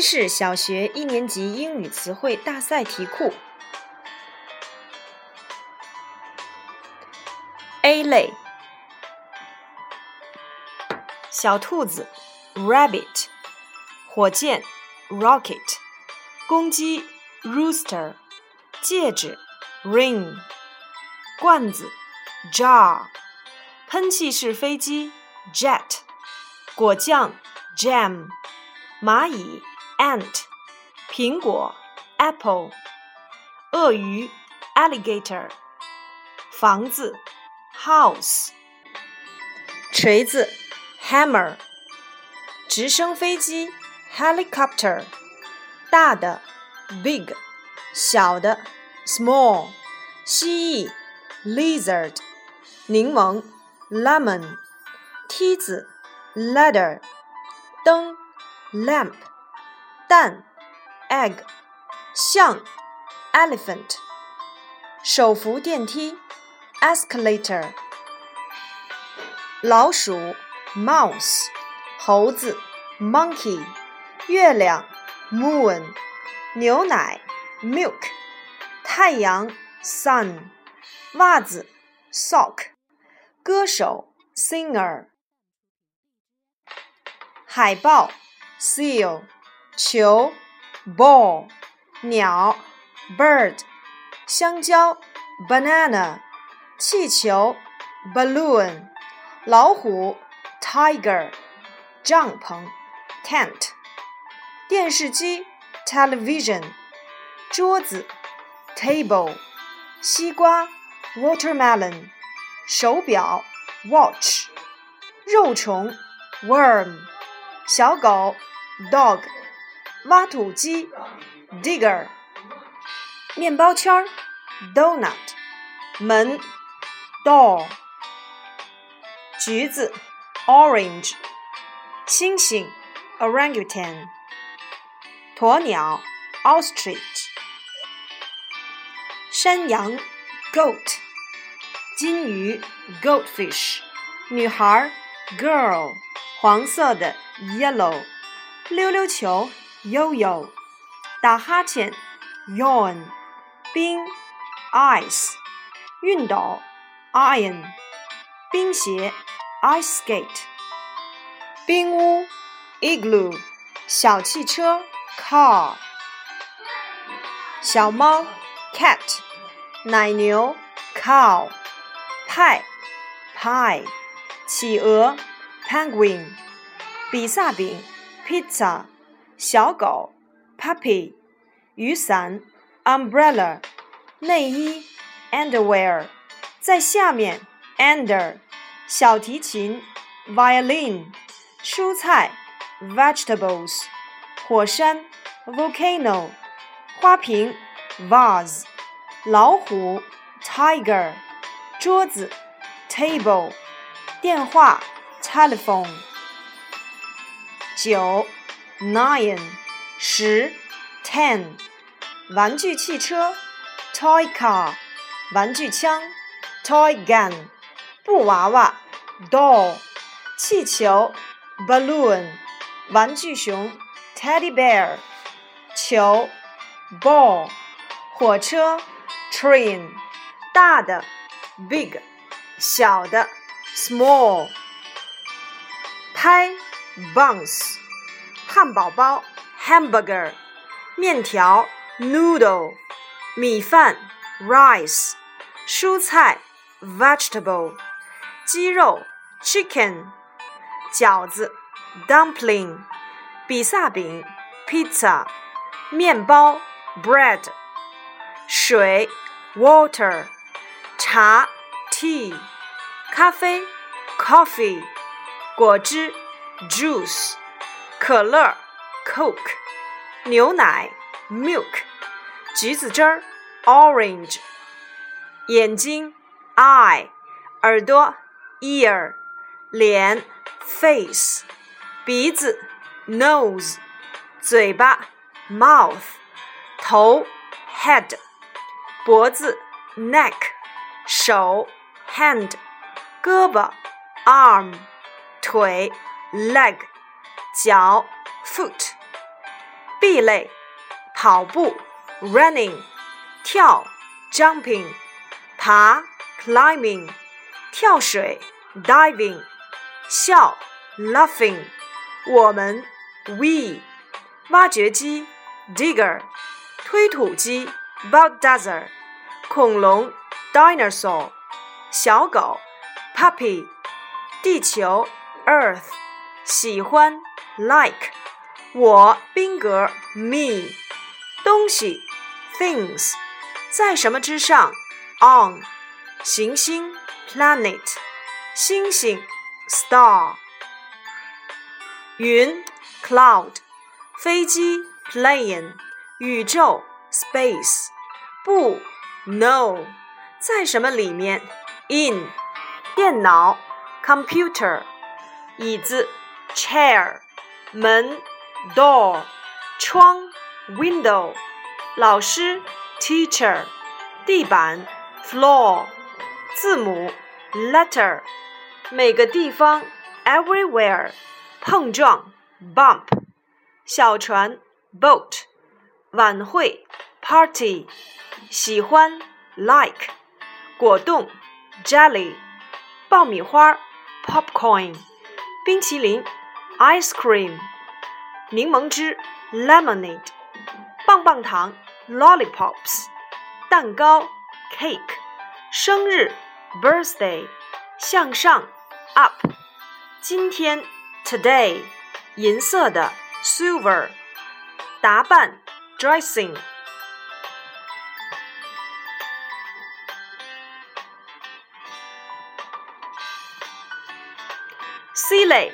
西市小学一年级英语词汇大赛题库。A 类，小兔子，rabbit，火箭，rocket，公鸡，rooster，戒指，ring，罐子，jar，喷气式飞机，jet，果酱，jam。蚂蚁。，ant；苹果，apple；鳄鱼，alligator；房子，house；锤子，hammer；直升飞机，helicopter；大的，big；小的，small；蜥蜴，lizard；柠檬，lemon；梯子，ladder；灯。lamp， 蛋，egg，象，elephant，手扶电梯，escalator，老鼠，mouse，猴子，monkey，月亮，moon，牛奶，milk，太阳，sun，袜子，sock，歌手，singer，海豹。seal 球 ball 鸟 bird 香蕉 banana 气球 balloon 老虎 tiger 帐篷 tent 电视机 television 桌子 table 西瓜 watermelon 手表 watch 肉虫 worm 小狗。dog， 挖土机，digger，面包圈，donut，门，door，橘子，orange，猩猩，orangutan，鸵鸟，ostrich，山羊，goat，金鱼，goldfish，女孩，girl，黄色的，yellow。溜溜球，yo-yo，打哈欠，yawn，冰，ice，熨斗，iron，冰鞋，ice skate，冰屋，igloo，小汽车，car，小猫，cat，奶牛，cow，派，pie，企鹅，penguin，比萨饼。pizza，小狗，puppy，雨伞，umbrella，内衣，underwear，在下面，under，小提琴，violin，蔬菜，vegetables，火山，volcano，花瓶，vase，老虎，tiger，桌子，table，电话，telephone。九 ，nine，十，ten，玩具汽车，toy car，玩具枪，toy gun，布娃娃，doll，气球，balloon，玩具熊，teddy bear，球，ball，火车，train，大的，big，小的，small，拍。buns， 汉堡包，hamburger，面条，noodle，米饭，rice，蔬菜，vegetable，鸡肉，chicken，饺子，dumpling，比萨饼，pizza，面包，bread，水，water，茶，tea，咖啡，coffee，果汁。juice， 可乐，coke，牛奶，milk，橘子汁儿，orange，眼睛，eye，耳朵，ear，脸，face，鼻子，nose，嘴巴，mouth，头，head，脖子，neck，手，hand，胳膊，arm，腿。leg，脚，foot，B 类，跑步，running，跳，jumping，爬，climbing，跳水，diving，笑，laughing，我们，we，挖掘机，digger，推土机，bulldozer，恐龙，dinosaur，小狗，puppy，地球，earth，喜欢 ，like。我宾格 me，东西 things，在什么之上 on，行星 planet，星星 star，云 cloud，飞机 plane，宇宙 space，不 no，在什么里面 in，电脑 computer，椅子 chair， 门。door 窗 window 老师 teacher 地板 floor 字母 letter 每个地方 everywhere 碰撞 bump 小船 boat 晚会 party 喜欢 like 果冻 jelly 爆米花 popcorn 冰淇淋 ice cream 柠檬汁 （lemonade）、棒棒糖 （lollipops）、蛋糕 （cake）、生日 （birthday）、向上 （up）、今天 （today）、银色的 （silver）、打扮 （dressing）。C 类，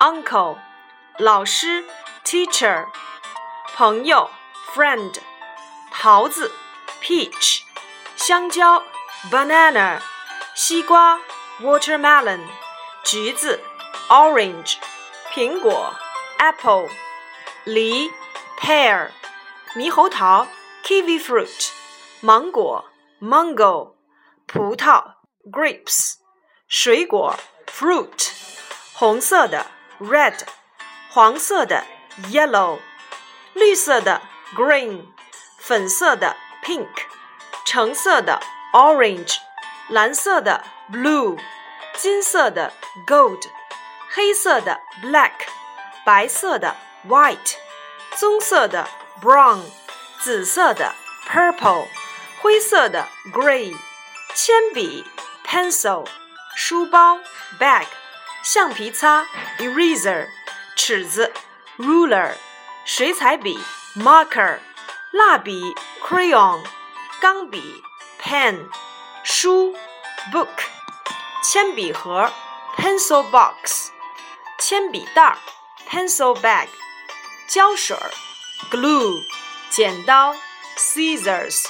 ，uncle。老师，teacher，朋友，friend，桃子，peach，香蕉，banana，西瓜，watermelon，橘子，orange，苹果，apple，梨，pear，猕猴桃，kiwi fruit，芒果，mango，葡萄，grapes，水果，fruit，红色的 ，red。黄色的 yellow，绿色的 green，粉色的 pink，橙色的 orange，蓝色的 blue，金色的 gold，黑色的 black，白色的 white，棕色的 brown，紫色的 purple，灰色的 gray，铅笔 pencil，书包 bag， 橡皮擦 eraser。尺子，ruler，水彩笔，marker，蜡笔，crayon，钢笔，pen，书，book，铅笔盒，pencil box，铅笔袋，pencil bag，胶水，glue，剪刀，scissors，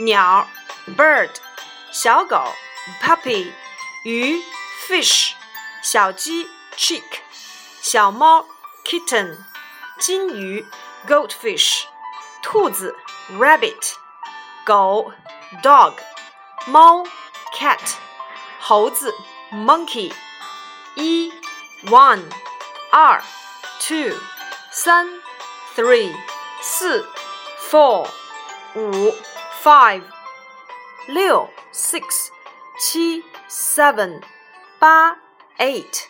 鸟，bird，小狗，puppy，鱼，fish，小鸡，chick。小猫 kitten，金鱼 goldfish，兔子 rabbit，狗 dog，猫 cat，猴子 monkey。一 one，二 two，三 three，四 four，五 five，六 six，七 seven，八 eight。